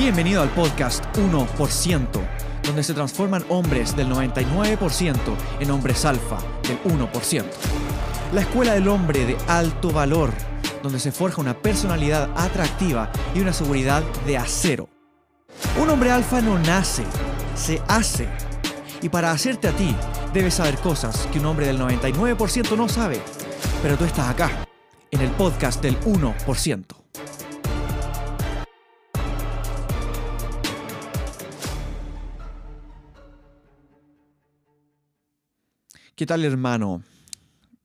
Bienvenido al podcast 1%, donde se transforman hombres del 99% en hombres alfa del 1%. La escuela del hombre de alto valor, donde se forja una personalidad atractiva y una seguridad de acero. Un hombre alfa no nace, se hace. Y para hacerte a ti, debes saber cosas que un hombre del 99% no sabe. Pero tú estás acá, en el podcast del 1%. ¿Qué tal hermano?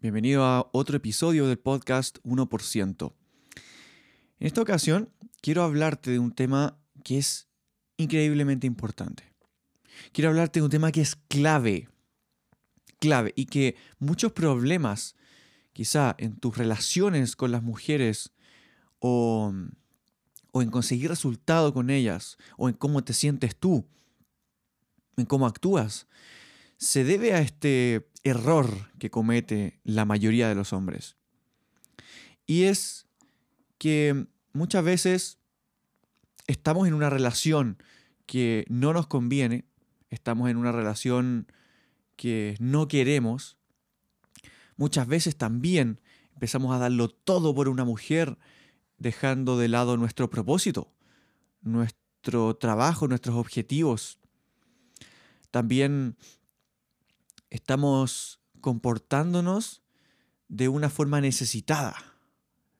Bienvenido a otro episodio del podcast 1%. En esta ocasión quiero hablarte de un tema que es increíblemente importante. Quiero hablarte de un tema que es clave, clave y que muchos problemas, quizá en tus relaciones con las mujeres o, o en conseguir resultado con ellas o en cómo te sientes tú, en cómo actúas, se debe a este error que comete la mayoría de los hombres. Y es que muchas veces estamos en una relación que no nos conviene, estamos en una relación que no queremos, muchas veces también empezamos a darlo todo por una mujer, dejando de lado nuestro propósito, nuestro trabajo, nuestros objetivos. También estamos comportándonos de una forma necesitada.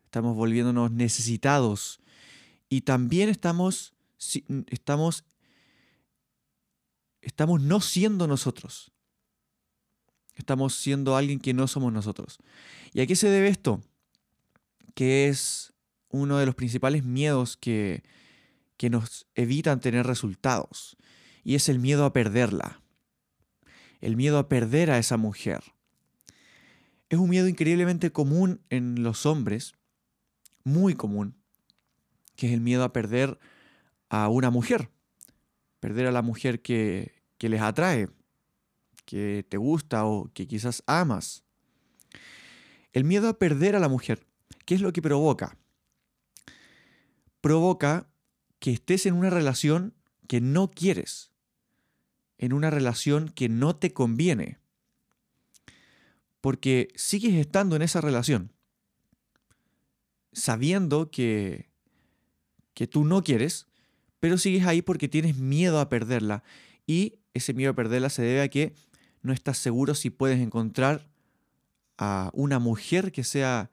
Estamos volviéndonos necesitados. Y también estamos, estamos, estamos no siendo nosotros. Estamos siendo alguien que no somos nosotros. ¿Y a qué se debe esto? Que es uno de los principales miedos que, que nos evitan tener resultados. Y es el miedo a perderla el miedo a perder a esa mujer. Es un miedo increíblemente común en los hombres, muy común, que es el miedo a perder a una mujer, perder a la mujer que, que les atrae, que te gusta o que quizás amas. El miedo a perder a la mujer, ¿qué es lo que provoca? Provoca que estés en una relación que no quieres, en una relación que no te conviene. Porque sigues estando en esa relación sabiendo que, que tú no quieres, pero sigues ahí porque tienes miedo a perderla. Y ese miedo a perderla se debe a que no estás seguro si puedes encontrar a una mujer que sea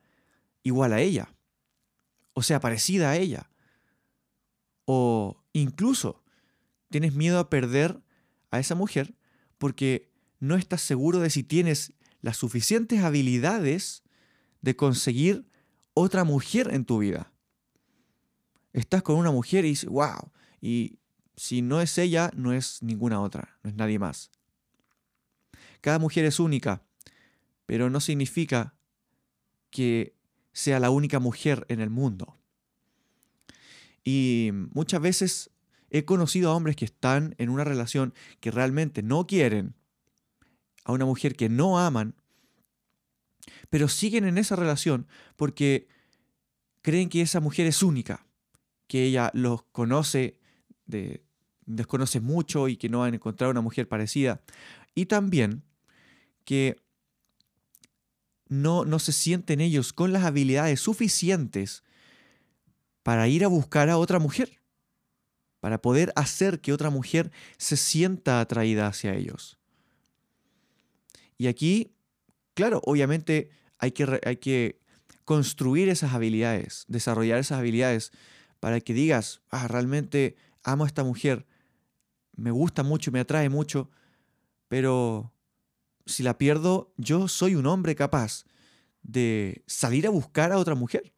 igual a ella, o sea, parecida a ella. O incluso tienes miedo a perder a esa mujer porque no estás seguro de si tienes las suficientes habilidades de conseguir otra mujer en tu vida. Estás con una mujer y dices, wow, y si no es ella, no es ninguna otra, no es nadie más. Cada mujer es única, pero no significa que sea la única mujer en el mundo. Y muchas veces He conocido a hombres que están en una relación que realmente no quieren, a una mujer que no aman, pero siguen en esa relación porque creen que esa mujer es única, que ella los conoce, de, desconoce mucho y que no van a una mujer parecida. Y también que no, no se sienten ellos con las habilidades suficientes para ir a buscar a otra mujer para poder hacer que otra mujer se sienta atraída hacia ellos. Y aquí, claro, obviamente hay que, hay que construir esas habilidades, desarrollar esas habilidades para que digas, ah, realmente amo a esta mujer, me gusta mucho, me atrae mucho, pero si la pierdo, yo soy un hombre capaz de salir a buscar a otra mujer.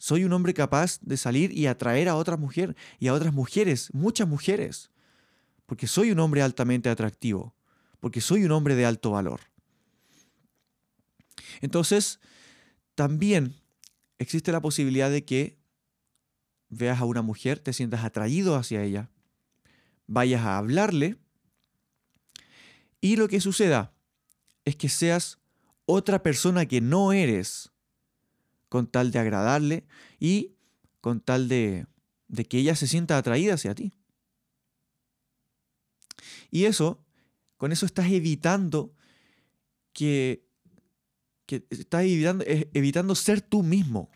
Soy un hombre capaz de salir y atraer a otra mujer y a otras mujeres, muchas mujeres, porque soy un hombre altamente atractivo, porque soy un hombre de alto valor. Entonces, también existe la posibilidad de que veas a una mujer, te sientas atraído hacia ella, vayas a hablarle y lo que suceda es que seas otra persona que no eres con tal de agradarle y con tal de, de que ella se sienta atraída hacia ti. Y eso, con eso estás evitando que, que estás evitando, evitando ser tú mismo.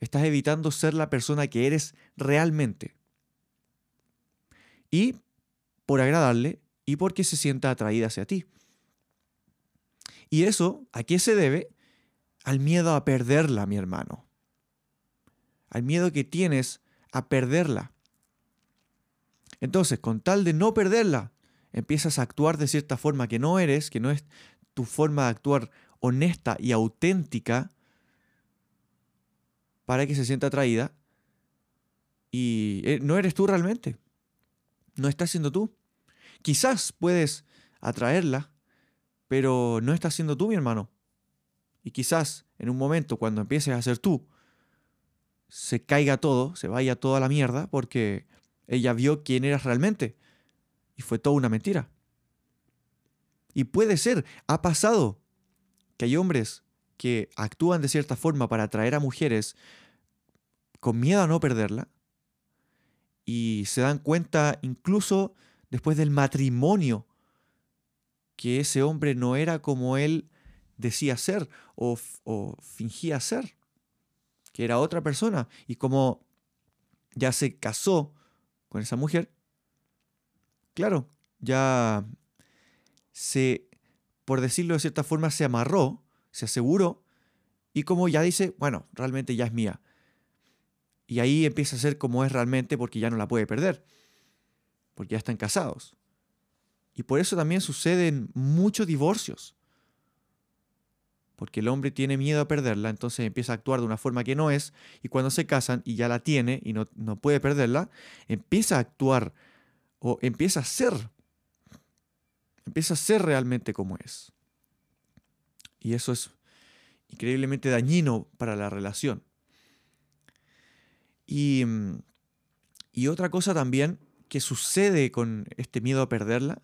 Estás evitando ser la persona que eres realmente. Y por agradarle y porque se sienta atraída hacia ti. ¿Y eso a qué se debe? Al miedo a perderla, mi hermano. Al miedo que tienes a perderla. Entonces, con tal de no perderla, empiezas a actuar de cierta forma que no eres, que no es tu forma de actuar honesta y auténtica para que se sienta atraída y eh, no eres tú realmente. No estás siendo tú. Quizás puedes atraerla, pero no estás siendo tú, mi hermano. Y quizás en un momento cuando empieces a ser tú, se caiga todo, se vaya toda la mierda, porque ella vio quién eras realmente. Y fue toda una mentira. Y puede ser, ha pasado, que hay hombres que actúan de cierta forma para atraer a mujeres con miedo a no perderla. Y se dan cuenta incluso después del matrimonio que ese hombre no era como él decía ser o, fingía ser, que era otra persona. Y como ya se casó con esa mujer, claro, ya se, por decirlo de cierta forma, se amarró, se aseguró, y como ya dice, bueno, realmente ya es mía. Y ahí empieza a ser como es realmente porque ya no la puede perder, porque ya están casados. Y por eso también suceden muchos divorcios. Porque el hombre tiene miedo a perderla, entonces empieza a actuar de una forma que no es, y cuando se casan y ya la tiene y no, no puede perderla, empieza a actuar o empieza a ser, empieza a ser realmente como es. Y eso es increíblemente dañino para la relación. Y, y otra cosa también que sucede con este miedo a perderla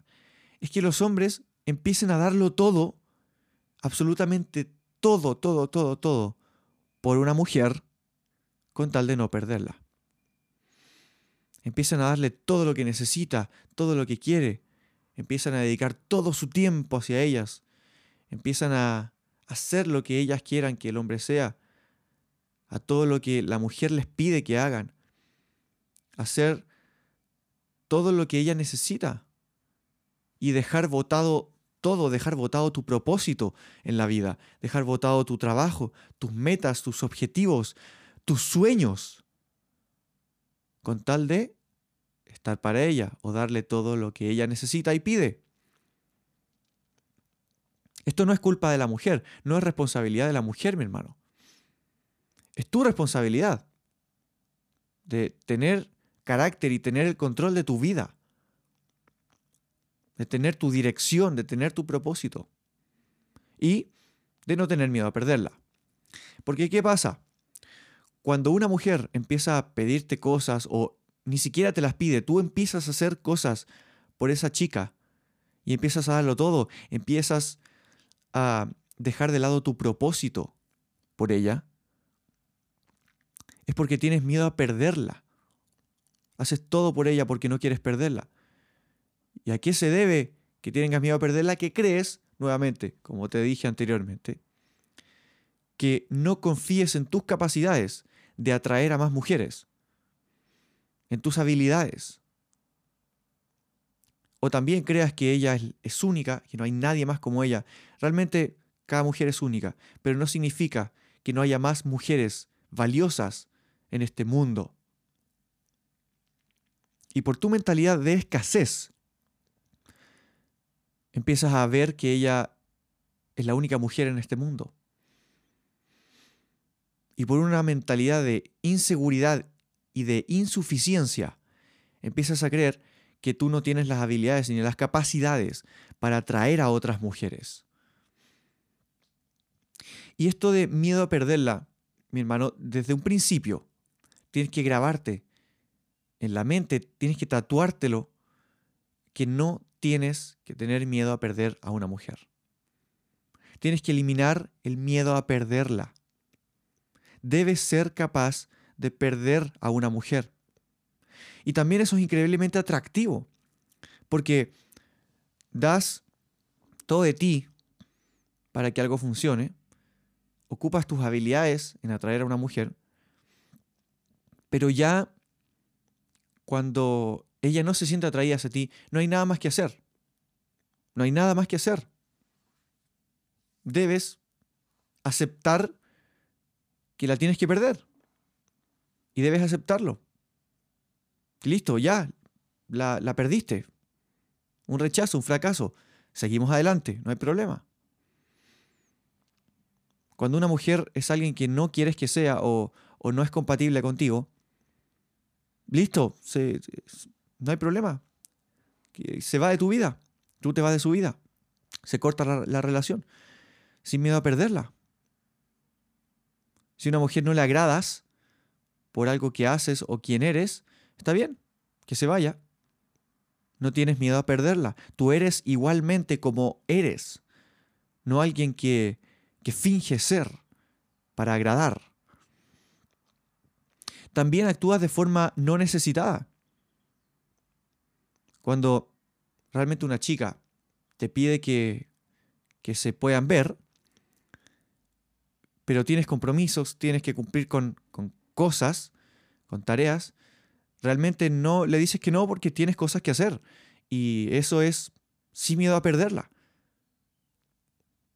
es que los hombres empiecen a darlo todo, absolutamente todo, todo, todo, todo, por una mujer con tal de no perderla. Empiezan a darle todo lo que necesita, todo lo que quiere. Empiezan a dedicar todo su tiempo hacia ellas. Empiezan a hacer lo que ellas quieran que el hombre sea. A todo lo que la mujer les pide que hagan. Hacer todo lo que ella necesita y dejar votado todo, dejar votado tu propósito en la vida, dejar votado tu trabajo, tus metas, tus objetivos, tus sueños, con tal de estar para ella o darle todo lo que ella necesita y pide. Esto no es culpa de la mujer, no es responsabilidad de la mujer, mi hermano. Es tu responsabilidad de tener carácter y tener el control de tu vida de tener tu dirección, de tener tu propósito y de no tener miedo a perderla. Porque ¿qué pasa? Cuando una mujer empieza a pedirte cosas o ni siquiera te las pide, tú empiezas a hacer cosas por esa chica y empiezas a darlo todo, empiezas a dejar de lado tu propósito por ella, es porque tienes miedo a perderla. Haces todo por ella porque no quieres perderla. ¿Y a qué se debe que tengas miedo a perderla? Que crees, nuevamente, como te dije anteriormente, que no confíes en tus capacidades de atraer a más mujeres, en tus habilidades. O también creas que ella es, única, que no hay nadie más como ella. Realmente cada mujer es única, pero no significa que no haya más mujeres valiosas en este mundo. Y por tu mentalidad de escasez, empiezas a ver que ella es la única mujer en este mundo. Y por una mentalidad de inseguridad y de insuficiencia, empiezas a creer que tú no tienes las habilidades ni las capacidades para atraer a otras mujeres. Y esto de miedo a perderla, mi hermano, desde un principio tienes que grabarte en la mente, tienes que tatuártelo, que no tienes que tener miedo a perder a una mujer. Tienes que eliminar el miedo a perderla. Debes ser capaz de perder a una mujer. Y también eso es increíblemente atractivo, porque das todo de ti para que algo funcione, ocupas tus habilidades en atraer a una mujer, pero ya cuando ella no se siente atraída hacia ti, no hay nada más que hacer. No hay nada más que hacer. Debes aceptar que la tienes que perder. Y debes aceptarlo. Listo, ya, la, la perdiste. Un rechazo, un fracaso. Seguimos adelante, no hay problema. Cuando una mujer es alguien que no quieres que sea o, o no es compatible contigo, listo, se, no hay problema. Se va de tu vida, tú te vas de su vida. Se corta la, relación, sin miedo a perderla. Si a una mujer no le agradas por algo que haces o quien eres, está bien, que se vaya. No tienes miedo a perderla. Tú eres igualmente como eres, no alguien que, que finge ser para agradar. También actúas de forma no necesitada. Cuando realmente una chica te pide que, que se puedan ver, pero tienes compromisos, tienes que cumplir con, con cosas, con tareas, realmente no le dices que no porque tienes cosas que hacer. Y eso es sin miedo a perderla.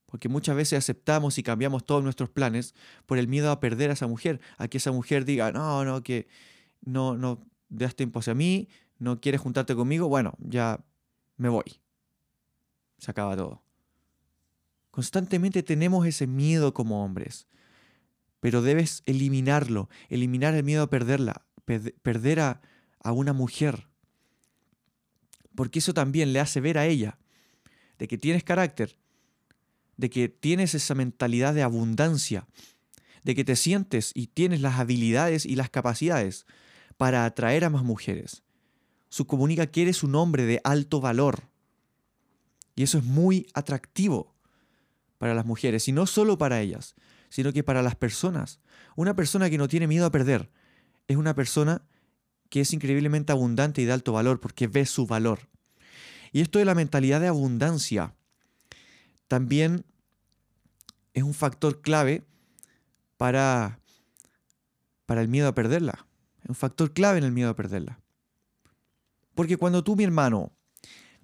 Porque muchas veces aceptamos y cambiamos todos nuestros planes por el miedo a perder a esa mujer, a que esa mujer diga, no, no, que no, no das tiempo hacia mí, no quieres juntarte conmigo, bueno, ya me voy. Se acaba todo. Constantemente tenemos ese miedo como hombres, pero debes eliminarlo, eliminar el miedo a perderla, perder a, a una mujer. Porque eso también le hace ver a ella de que tienes carácter, de que tienes esa mentalidad de abundancia, de que te sientes y tienes las habilidades y las capacidades para atraer a más mujeres su comunica que eres un hombre de alto valor. Y eso es muy atractivo para las mujeres, y no solo para ellas, sino que para las personas. Una persona que no tiene miedo a perder es una persona que es increíblemente abundante y de alto valor porque ve su valor. Y esto de la mentalidad de abundancia también es un factor clave para, para el miedo a perderla. Es un factor clave en el miedo a perderla. Porque cuando tú, mi hermano,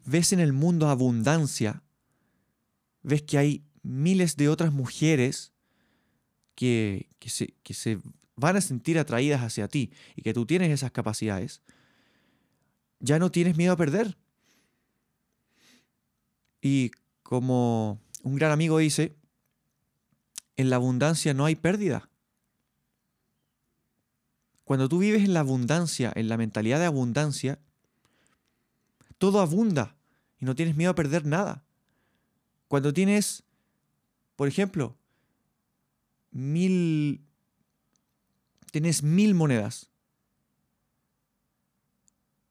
ves en el mundo abundancia, ves que hay miles de otras mujeres que, se, que se van a sentir atraídas hacia ti y que tú tienes esas capacidades, ya no tienes miedo a perder. Y como un gran amigo dice, en la abundancia no hay pérdida. Cuando tú vives en la abundancia, en la mentalidad de abundancia, todo abunda y no tienes miedo a perder nada. Cuando tienes, por ejemplo, mil, tienes mil monedas,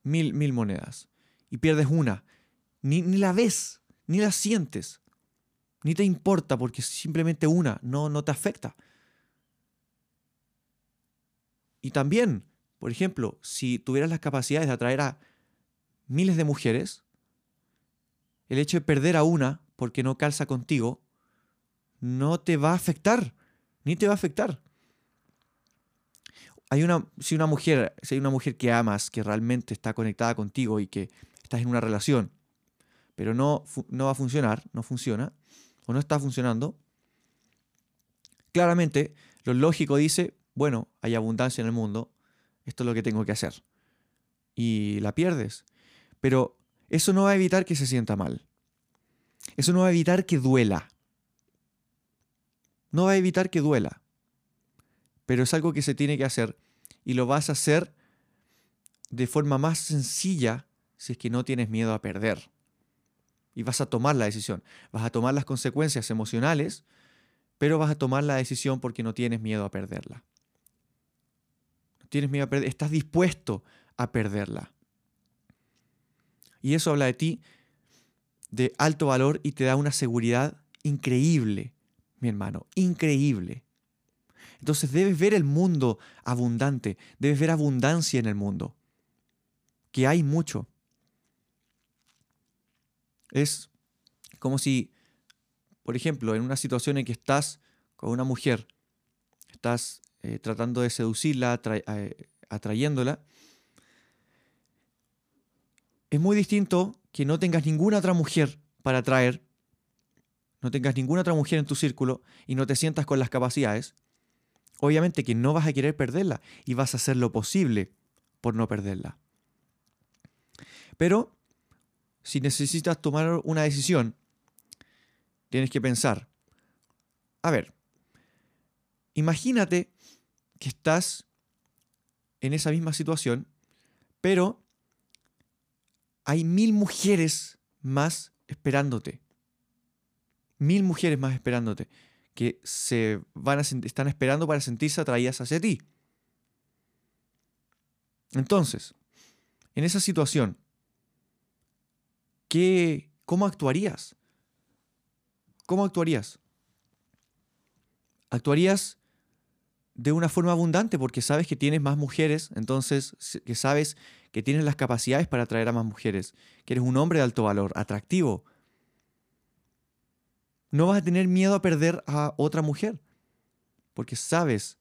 mil, mil monedas, y pierdes una, ni, ni la ves, ni la sientes, ni te importa porque simplemente una no, no te afecta. Y también, por ejemplo, si tuvieras las capacidades de atraer a miles de mujeres, el hecho de perder a una porque no calza contigo, no te va a afectar, ni te va a afectar. Hay una, si una mujer, si hay una mujer que amas, que realmente está conectada contigo y que estás en una relación, pero no, no va a funcionar, no funciona, o no está funcionando, claramente lo lógico dice, bueno, hay abundancia en el mundo, esto es lo que tengo que hacer. Y la pierdes. Pero eso no va a evitar que se sienta mal. Eso no va a evitar que duela. No va a evitar que duela. Pero es algo que se tiene que hacer y lo vas a hacer de forma más sencilla si es que no tienes miedo a perder. Y vas a tomar la decisión. Vas a tomar las consecuencias emocionales, pero vas a tomar la decisión porque no tienes miedo a perderla. No tienes miedo a perder, estás dispuesto a perderla. Y eso habla de ti de alto valor y te da una seguridad increíble, mi hermano, increíble. Entonces debes ver el mundo abundante, debes ver abundancia en el mundo, que hay mucho. Es como si, por ejemplo, en una situación en que estás con una mujer, estás eh, tratando de seducirla, eh, atrayéndola, es muy distinto que no tengas ninguna otra mujer para atraer, no tengas ninguna otra mujer en tu círculo y no te sientas con las capacidades. Obviamente que no vas a querer perderla y vas a hacer lo posible por no perderla. Pero si necesitas tomar una decisión, tienes que pensar, a ver, imagínate que estás en esa misma situación, pero hay mil mujeres más esperándote. Mil mujeres más esperándote que se van a, están esperando para sentirse atraídas hacia ti. Entonces, en esa situación, ¿qué, ¿cómo actuarías? ¿Cómo actuarías? Actuarías de una forma abundante porque sabes que tienes más mujeres, entonces que sabes que tienes las capacidades para atraer a más mujeres, que eres un hombre de alto valor, atractivo. No vas a tener miedo a perder a otra mujer, porque sabes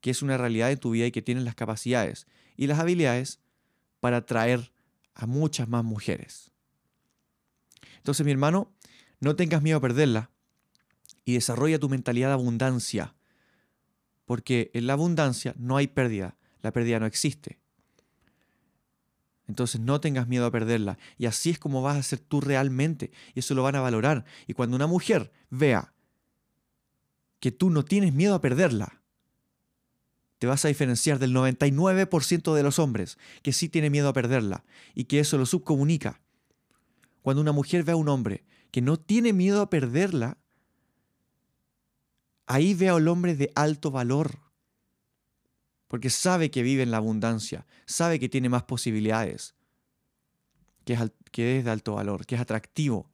que es una realidad en tu vida y que tienes las capacidades y las habilidades para atraer a muchas más mujeres. Entonces, mi hermano, no tengas miedo a perderla y desarrolla tu mentalidad de abundancia porque en la abundancia no hay pérdida, la pérdida no existe. Entonces no tengas miedo a perderla. Y así es como vas a ser tú realmente. Y eso lo van a valorar. Y cuando una mujer vea que tú no tienes miedo a perderla, te vas a diferenciar del 99% de los hombres que sí tiene miedo a perderla y que eso lo subcomunica. Cuando una mujer ve a un hombre que no tiene miedo a perderla, Ahí veo al hombre de alto valor, porque sabe que vive en la abundancia, sabe que tiene más posibilidades, que es, que es de alto valor, que es atractivo.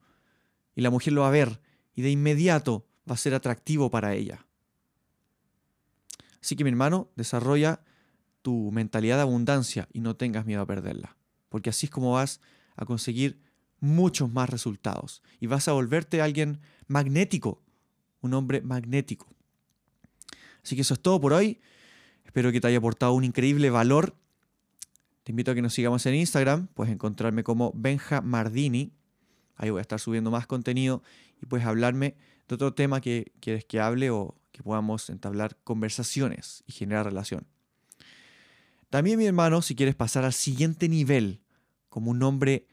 Y la mujer lo va a ver y de inmediato va a ser atractivo para ella. Así que mi hermano, desarrolla tu mentalidad de abundancia y no tengas miedo a perderla, porque así es como vas a conseguir muchos más resultados y vas a volverte alguien magnético un hombre magnético. Así que eso es todo por hoy. Espero que te haya aportado un increíble valor. Te invito a que nos sigamos en Instagram. Puedes encontrarme como Benja Mardini. Ahí voy a estar subiendo más contenido y puedes hablarme de otro tema que quieres que hable o que podamos entablar conversaciones y generar relación. También, mi hermano, si quieres pasar al siguiente nivel como un hombre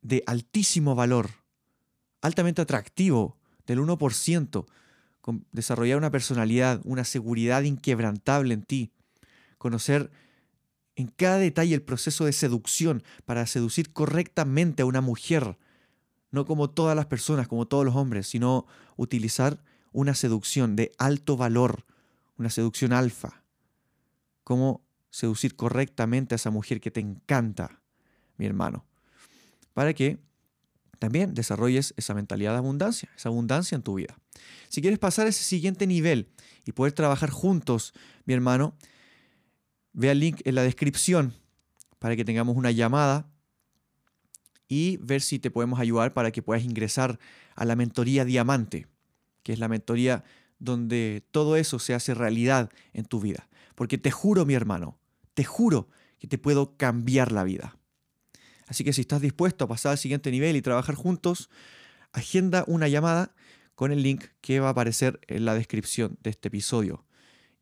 de altísimo valor, altamente atractivo, del 1%, desarrollar una personalidad, una seguridad inquebrantable en ti, conocer en cada detalle el proceso de seducción para seducir correctamente a una mujer, no como todas las personas, como todos los hombres, sino utilizar una seducción de alto valor, una seducción alfa. Cómo seducir correctamente a esa mujer que te encanta, mi hermano, para que también desarrolles esa mentalidad de abundancia, esa abundancia en tu vida. Si quieres pasar a ese siguiente nivel y poder trabajar juntos, mi hermano, ve el link en la descripción para que tengamos una llamada y ver si te podemos ayudar para que puedas ingresar a la mentoría diamante, que es la mentoría donde todo eso se hace realidad en tu vida. Porque te juro, mi hermano, te juro que te puedo cambiar la vida. Así que si estás dispuesto a pasar al siguiente nivel y trabajar juntos, agenda una llamada con el link que va a aparecer en la descripción de este episodio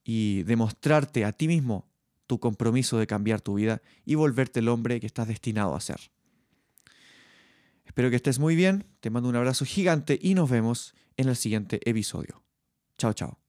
y demostrarte a ti mismo tu compromiso de cambiar tu vida y volverte el hombre que estás destinado a ser. Espero que estés muy bien, te mando un abrazo gigante y nos vemos en el siguiente episodio. Chao, chao.